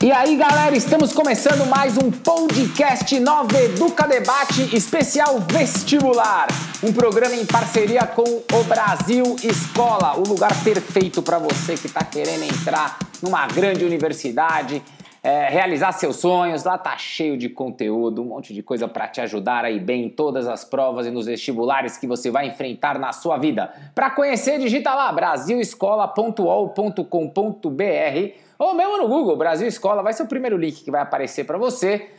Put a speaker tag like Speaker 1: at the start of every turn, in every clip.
Speaker 1: E aí, galera, estamos começando mais um podcast Nova Educa Debate especial vestibular. Um programa em parceria com o Brasil Escola, o lugar perfeito para você que está querendo entrar numa grande universidade, é, realizar seus sonhos. Lá tá cheio de conteúdo, um monte de coisa para te ajudar aí bem em todas as provas e nos vestibulares que você vai enfrentar na sua vida. Para conhecer, digita lá brasilescola.ol.com.br ou mesmo no Google, Brasil Escola, vai ser o primeiro link que vai aparecer para você.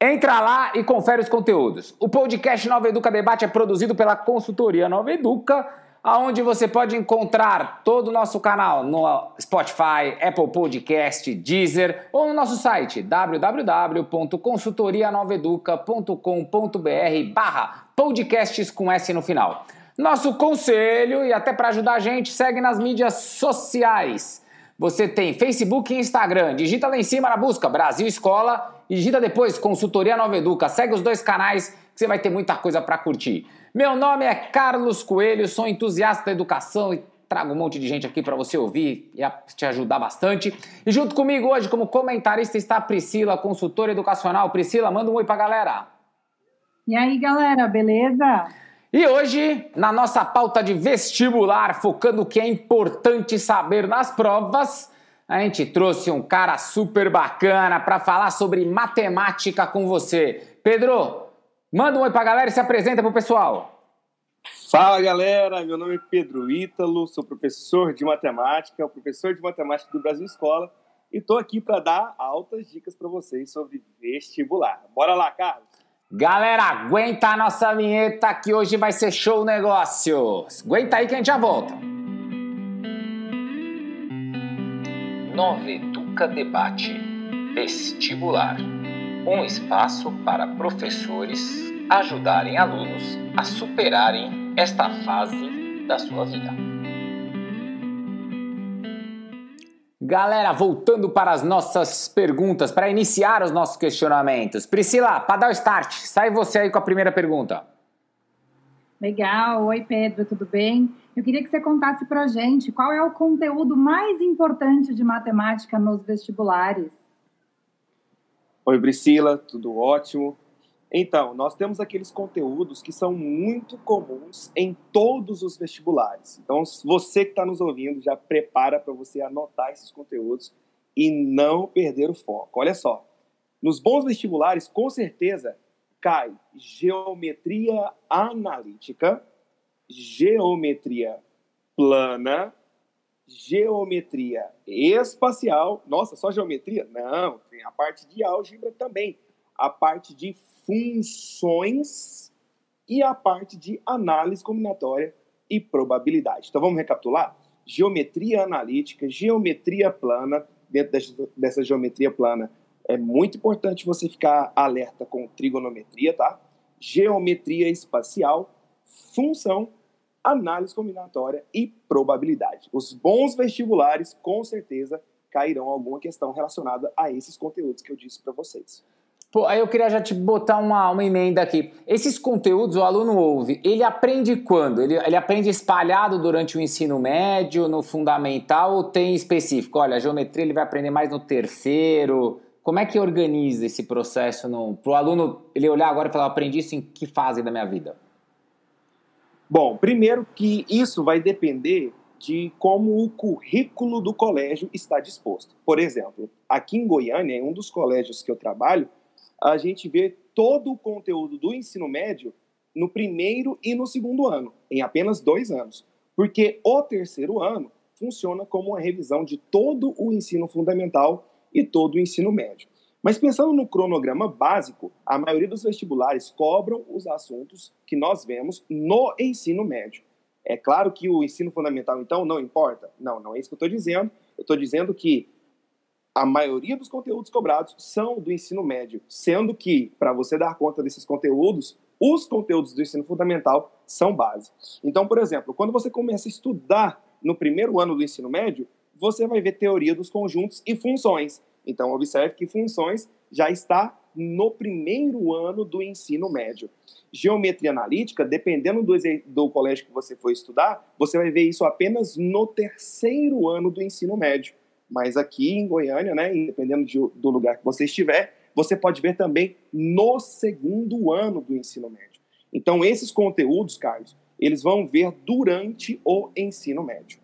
Speaker 1: Entra lá e confere os conteúdos. O podcast Nova Educa Debate é produzido pela consultoria Nova Educa, aonde você pode encontrar todo o nosso canal no Spotify, Apple Podcast, Deezer ou no nosso site www.consultorianoveduca.com.br barra podcasts com S no final. Nosso conselho, e até para ajudar a gente, segue nas mídias sociais. Você tem Facebook e Instagram. Digita lá em cima na busca Brasil Escola e digita depois Consultoria Nova Educa. Segue os dois canais que você vai ter muita coisa para curtir. Meu nome é Carlos Coelho, sou entusiasta da educação e trago um monte de gente aqui para você ouvir e te ajudar bastante. E junto comigo hoje, como comentarista, está a Priscila, consultora educacional. Priscila, manda um oi para galera.
Speaker 2: E aí, galera, beleza?
Speaker 1: E hoje, na nossa pauta de vestibular, focando o que é importante saber nas provas, a gente trouxe um cara super bacana para falar sobre matemática com você. Pedro, manda um oi pra galera e se apresenta pro pessoal.
Speaker 3: Fala galera, meu nome é Pedro Ítalo, sou professor de matemática, professor de matemática do Brasil Escola e estou aqui para dar altas dicas para vocês sobre vestibular. Bora lá, Carlos!
Speaker 1: Galera, aguenta a nossa vinheta que hoje vai ser show negócio. Aguenta aí que a gente já volta.
Speaker 4: Nova Educa Debate Vestibular um espaço para professores ajudarem alunos a superarem esta fase da sua vida.
Speaker 1: Galera, voltando para as nossas perguntas, para iniciar os nossos questionamentos. Priscila, para dar o start, sai você aí com a primeira pergunta.
Speaker 2: Legal. Oi, Pedro, tudo bem? Eu queria que você contasse para a gente qual é o conteúdo mais importante de matemática nos vestibulares.
Speaker 3: Oi, Priscila, tudo ótimo. Então, nós temos aqueles conteúdos que são muito comuns em todos os vestibulares. Então, você que está nos ouvindo, já prepara para você anotar esses conteúdos e não perder o foco. Olha só, nos bons vestibulares, com certeza, cai geometria analítica, geometria plana, geometria espacial. Nossa, só geometria? Não, tem a parte de álgebra também. A parte de funções e a parte de análise combinatória e probabilidade. Então vamos recapitular? Geometria analítica, geometria plana, dentro dessa geometria plana é muito importante você ficar alerta com trigonometria, tá? Geometria espacial, função, análise combinatória e probabilidade. Os bons vestibulares, com certeza, cairão alguma questão relacionada a esses conteúdos que eu disse para vocês.
Speaker 1: Pô, aí eu queria já te botar uma, uma emenda aqui. Esses conteúdos o aluno ouve, ele aprende quando? Ele, ele aprende espalhado durante o ensino médio, no fundamental, ou tem específico? Olha, a geometria ele vai aprender mais no terceiro. Como é que organiza esse processo para o aluno ele olhar agora e falar, aprendi isso em que fase da minha vida?
Speaker 3: Bom, primeiro que isso vai depender de como o currículo do colégio está disposto. Por exemplo, aqui em Goiânia, em um dos colégios que eu trabalho, a gente vê todo o conteúdo do ensino médio no primeiro e no segundo ano, em apenas dois anos. Porque o terceiro ano funciona como uma revisão de todo o ensino fundamental e todo o ensino médio. Mas pensando no cronograma básico, a maioria dos vestibulares cobram os assuntos que nós vemos no ensino médio. É claro que o ensino fundamental, então, não importa? Não, não é isso que eu estou dizendo. Eu estou dizendo que a maioria dos conteúdos cobrados são do ensino médio, sendo que, para você dar conta desses conteúdos, os conteúdos do ensino fundamental são base. Então, por exemplo, quando você começa a estudar no primeiro ano do ensino médio, você vai ver teoria dos conjuntos e funções. Então, observe que funções já está no primeiro ano do ensino médio. Geometria analítica, dependendo do, do colégio que você for estudar, você vai ver isso apenas no terceiro ano do ensino médio. Mas aqui em Goiânia, né, dependendo de, do lugar que você estiver, você pode ver também no segundo ano do ensino médio. Então, esses conteúdos, Carlos, eles vão ver durante o ensino médio.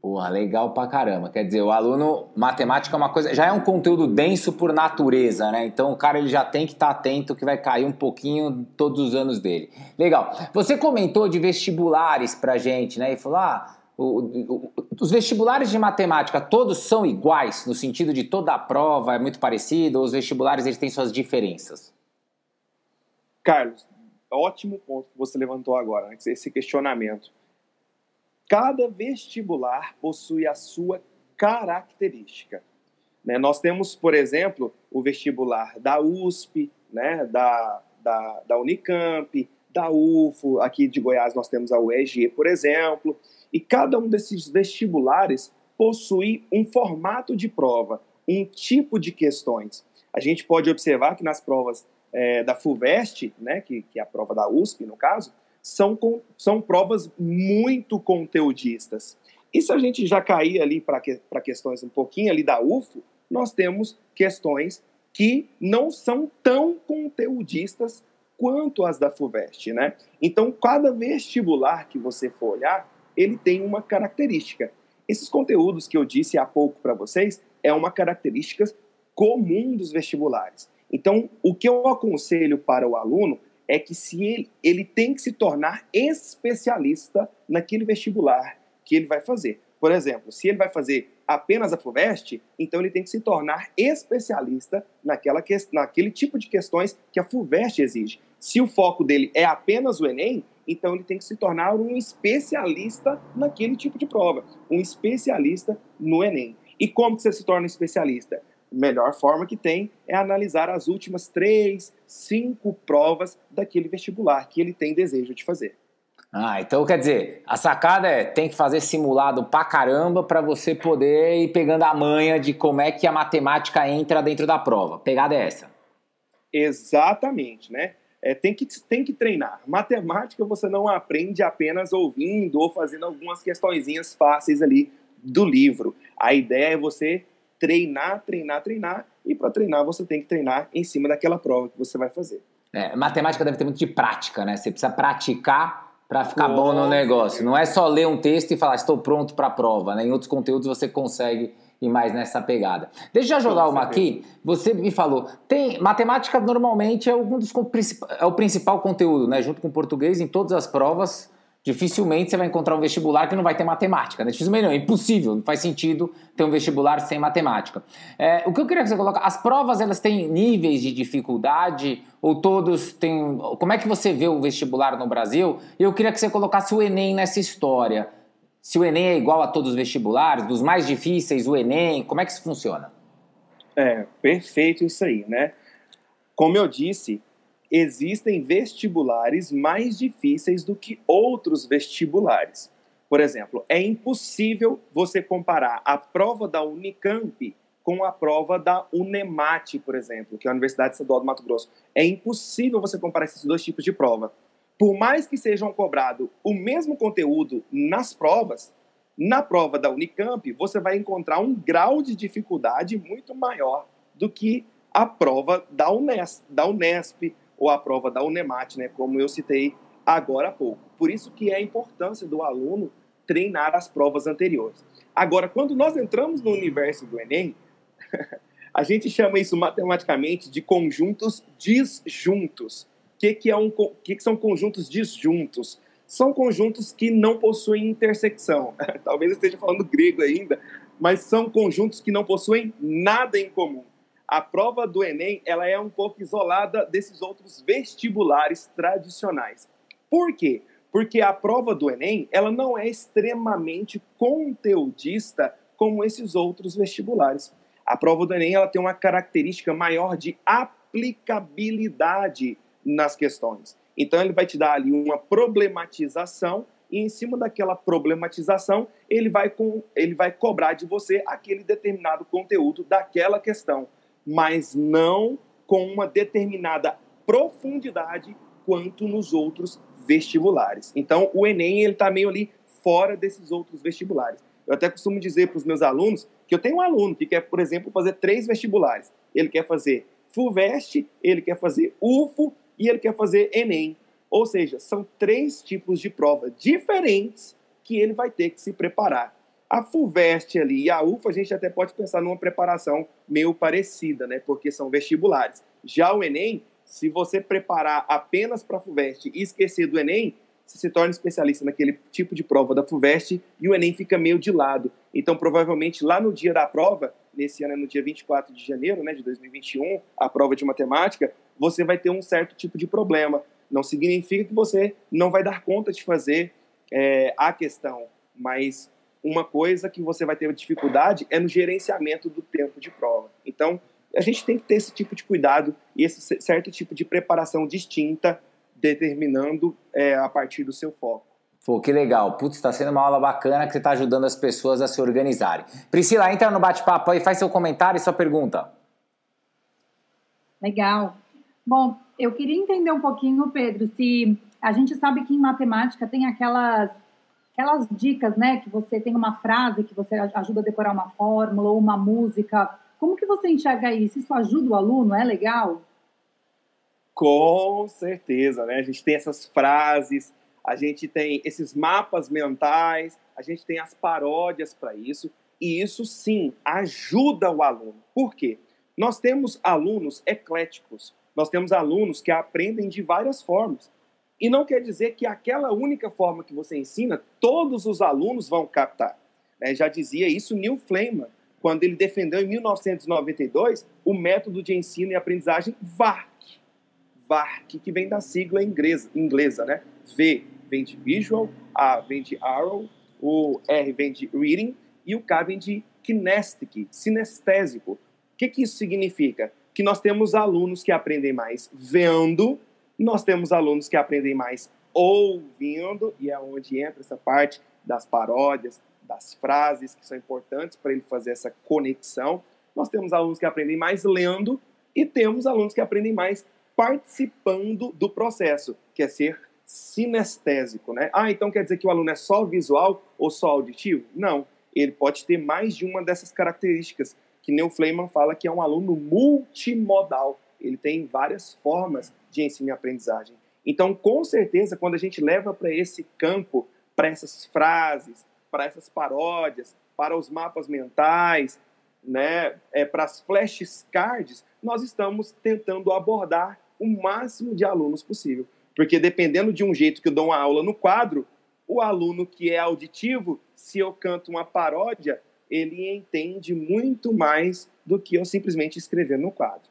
Speaker 1: Porra, legal pra caramba. Quer dizer, o aluno, matemática é uma coisa, já é um conteúdo denso por natureza, né? Então o cara ele já tem que estar tá atento que vai cair um pouquinho todos os anos dele. Legal. Você comentou de vestibulares pra gente, né? E falou: ah, os vestibulares de matemática todos são iguais, no sentido de toda a prova é muito parecida, ou os vestibulares eles têm suas diferenças?
Speaker 3: Carlos, ótimo ponto que você levantou agora, né? esse questionamento. Cada vestibular possui a sua característica. Né? Nós temos, por exemplo, o vestibular da USP, né? da, da, da Unicamp, da UFO, aqui de Goiás nós temos a UEG, por exemplo, e cada um desses vestibulares possui um formato de prova, um tipo de questões. A gente pode observar que nas provas é, da FUVEST, né, que, que é a prova da USP, no caso, são, com, são provas muito conteudistas. E se a gente já cair ali para que, questões um pouquinho ali da UFO, nós temos questões que não são tão conteudistas quanto as da FUVEST, né? Então, cada vestibular que você for olhar, ele tem uma característica. Esses conteúdos que eu disse há pouco para vocês é uma característica comum dos vestibulares. Então, o que eu aconselho para o aluno é que se ele, ele tem que se tornar especialista naquele vestibular que ele vai fazer. Por exemplo, se ele vai fazer apenas a FUVEST, então ele tem que se tornar especialista naquela que, naquele tipo de questões que a FUVEST exige. Se o foco dele é apenas o Enem, então ele tem que se tornar um especialista naquele tipo de prova, um especialista no Enem. E como que você se torna especialista? melhor forma que tem é analisar as últimas três, cinco provas daquele vestibular que ele tem desejo de fazer.
Speaker 1: Ah, então quer dizer, a sacada é tem que fazer simulado pra caramba para você poder ir pegando a manha de como é que a matemática entra dentro da prova. Pegada é essa.
Speaker 3: Exatamente, né? É, tem, que, tem que treinar. Matemática você não aprende apenas ouvindo ou fazendo algumas questõezinhas fáceis ali do livro. A ideia é você treinar, treinar, treinar, e para treinar você tem que treinar em cima daquela prova que você vai fazer.
Speaker 1: É, matemática deve ter muito de prática, né? Você precisa praticar para ficar bom no negócio. Não é só ler um texto e falar estou pronto para a prova, né? Em outros conteúdos você consegue ir mais nessa pegada. Deixa eu jogar uma aqui. Você me falou, tem matemática normalmente é um dos é o principal conteúdo, né? Junto com português em todas as provas dificilmente você vai encontrar um vestibular que não vai ter matemática. Né? Dificilmente não, é impossível, não faz sentido ter um vestibular sem matemática. É, o que eu queria que você coloque, as provas elas têm níveis de dificuldade ou todos têm... Como é que você vê o vestibular no Brasil? Eu queria que você colocasse o Enem nessa história. Se o Enem é igual a todos os vestibulares, dos mais difíceis, o Enem, como é que isso funciona?
Speaker 3: É, perfeito isso aí, né? Como eu disse, existem vestibulares mais difíceis do que outros vestibulares. Por exemplo, é impossível você comparar a prova da Unicamp com a prova da Unemat, por exemplo, que é a Universidade Estadual do Mato Grosso. É impossível você comparar esses dois tipos de prova. Por mais que sejam cobrado o mesmo conteúdo nas provas, na prova da Unicamp você vai encontrar um grau de dificuldade muito maior do que a prova da Unesp, da Unesp ou a prova da Unemat, né, como eu citei agora há pouco. Por isso que é a importância do aluno treinar as provas anteriores. Agora, quando nós entramos no universo do Enem, a gente chama isso matematicamente de conjuntos disjuntos. O que, que, é um, que, que são conjuntos disjuntos? São conjuntos que não possuem intersecção. Talvez eu esteja falando grego ainda, mas são conjuntos que não possuem nada em comum a prova do Enem ela é um pouco isolada desses outros vestibulares tradicionais. Por quê? Porque a prova do Enem ela não é extremamente conteudista como esses outros vestibulares. A prova do Enem ela tem uma característica maior de aplicabilidade nas questões. Então ele vai te dar ali uma problematização e em cima daquela problematização ele vai, com, ele vai cobrar de você aquele determinado conteúdo daquela questão mas não com uma determinada profundidade quanto nos outros vestibulares. Então, o Enem ele está meio ali fora desses outros vestibulares. Eu até costumo dizer para os meus alunos Que eu tenho um aluno que quer, por exemplo, fazer três vestibulares. Ele quer fazer FUVEST, ele quer fazer UFO e ele quer fazer ENEM. Ou seja, são três tipos de prova diferentes que ele vai ter que se preparar. A FUVEST ali e a UFA, a gente até pode pensar numa preparação meio parecida, né? Porque são vestibulares. Já o Enem, se você preparar apenas para a FUVEST e esquecer do Enem, você se torna especialista naquele tipo de prova da FUVEST e o Enem fica meio de lado. Então, provavelmente, lá no dia da prova, nesse ano é no dia 24 de janeiro né, de 2021, a prova de matemática, você vai ter um certo tipo de problema. Não significa que você não vai dar conta de fazer é, a questão, mas uma coisa que você vai ter dificuldade é no gerenciamento do tempo de prova. Então, a gente tem que ter esse tipo de cuidado e esse certo tipo de preparação distinta, determinando é, a partir do seu foco.
Speaker 1: Pô, que legal. Putz, está sendo uma aula bacana que você está ajudando as pessoas a se organizarem. Priscila, entra no bate-papo aí, faz seu comentário e sua pergunta.
Speaker 2: Legal. Bom, eu queria entender um pouquinho, Pedro, se a gente sabe que em matemática tem aquelas aquelas dicas, né, que você tem uma frase que você ajuda a decorar uma fórmula ou uma música. Como que você enxerga isso? Isso ajuda o aluno? É legal?
Speaker 3: Com certeza, né? A gente tem essas frases, a gente tem esses mapas mentais, a gente tem as paródias para isso, e isso sim ajuda o aluno. Por quê? Nós temos alunos ecléticos, nós temos alunos que aprendem de várias formas. E não quer dizer que aquela única forma que você ensina, todos os alunos vão captar. É, já dizia isso Neil Fleiman, quando ele defendeu em 1992 o método de ensino e aprendizagem VARC. VARC, que vem da sigla inglesa, inglesa né? V vem de Visual, A vem de Arrow, o R vem de Reading e o K vem de Kinesthetic, sinestésico. O que, que isso significa? Que nós temos alunos que aprendem mais vendo nós temos alunos que aprendem mais ouvindo, e é onde entra essa parte das paródias, das frases que são importantes para ele fazer essa conexão. Nós temos alunos que aprendem mais lendo e temos alunos que aprendem mais participando do processo, que é ser sinestésico, né? Ah, então quer dizer que o aluno é só visual ou só auditivo? Não, ele pode ter mais de uma dessas características, que Neil Fleiman fala que é um aluno multimodal ele tem várias formas de ensino e aprendizagem. Então, com certeza, quando a gente leva para esse campo, para essas frases, para essas paródias, para os mapas mentais, né, é, para as flashcards, nós estamos tentando abordar o máximo de alunos possível. Porque dependendo de um jeito que eu dou uma aula no quadro, o aluno que é auditivo, se eu canto uma paródia, ele entende muito mais do que eu simplesmente escrever no quadro.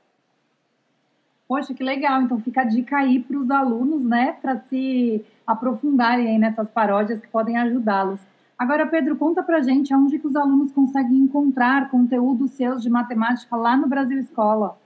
Speaker 2: Poxa, que legal. Então fica a dica aí para os alunos, né, para se aprofundarem aí nessas paródias que podem ajudá-los. Agora, Pedro, conta pra gente onde que os alunos conseguem encontrar conteúdos seus de matemática lá no Brasil Escola.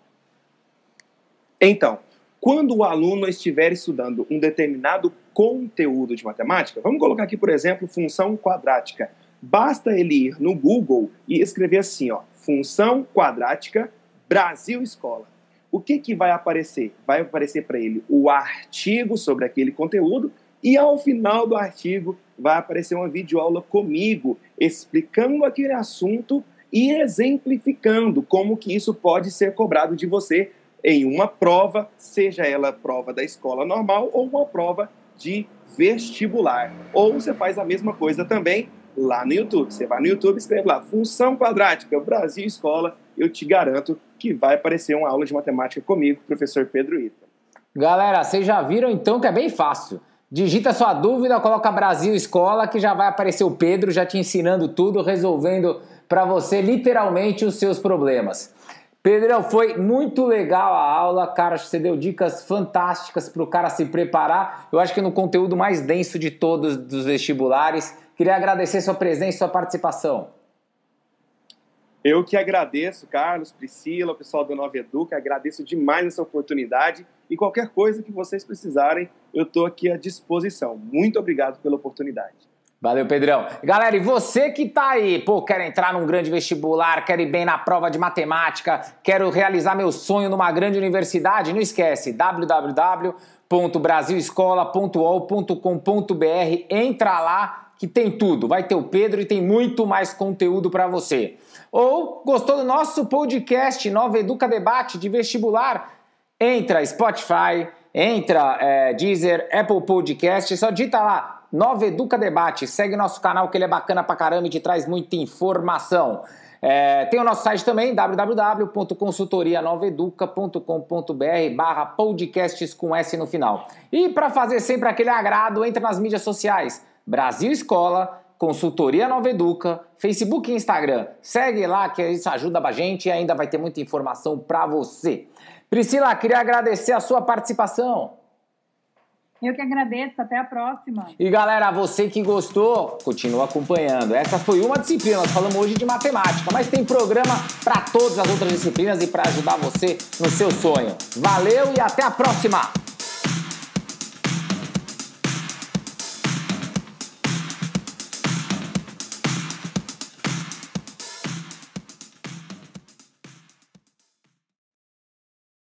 Speaker 3: Então, quando o aluno estiver estudando um determinado conteúdo de matemática, vamos colocar aqui, por exemplo, função quadrática. Basta ele ir no Google e escrever assim, ó, função quadrática Brasil Escola o que, que vai aparecer? Vai aparecer para ele o artigo sobre aquele conteúdo e ao final do artigo vai aparecer uma videoaula comigo explicando aquele assunto e exemplificando como que isso pode ser cobrado de você em uma prova, seja ela prova da escola normal ou uma prova de vestibular. Ou você faz a mesma coisa também lá no YouTube. Você vai no YouTube, escreve lá função quadrática Brasil Escola, eu te garanto que vai aparecer uma aula de matemática comigo, professor Pedro Ita.
Speaker 1: Galera, vocês já viram então que é bem fácil. Digita sua dúvida, coloca Brasil Escola, que já vai aparecer o Pedro já te ensinando tudo, resolvendo para você literalmente os seus problemas. Pedrão, foi muito legal a aula, cara. Você deu dicas fantásticas para o cara se preparar. Eu acho que no conteúdo mais denso de todos dos vestibulares. Queria agradecer sua presença e sua participação.
Speaker 3: Eu que agradeço, Carlos, Priscila, o pessoal do Nova Educa, agradeço demais essa oportunidade e qualquer coisa que vocês precisarem, eu estou aqui à disposição. Muito obrigado pela oportunidade.
Speaker 1: Valeu, Pedrão. Galera, e você que tá aí, pô, quer entrar num grande vestibular, quer ir bem na prova de matemática, quero realizar meu sonho numa grande universidade, não esquece, www.brasilescola.ol.com.br, entra lá que tem tudo. Vai ter o Pedro e tem muito mais conteúdo para você. Ou gostou do nosso podcast Nova Educa Debate de vestibular? Entra Spotify, entra é, Deezer, Apple Podcast, só digita lá Nova Educa Debate. Segue nosso canal que ele é bacana pra caramba e te traz muita informação. É, tem o nosso site também, www.consultorianoveduca.com.br barra podcasts com S no final. E para fazer sempre aquele agrado, entra nas mídias sociais. Brasil Escola, Consultoria Nova Educa, Facebook e Instagram. Segue lá que isso ajuda a gente e ainda vai ter muita informação para você. Priscila, queria agradecer a sua participação.
Speaker 2: Eu que agradeço, até a próxima.
Speaker 1: E galera, você que gostou, continua acompanhando. Essa foi uma disciplina, nós falamos hoje de matemática, mas tem programa para todas as outras disciplinas e para ajudar você no seu sonho. Valeu e até a próxima!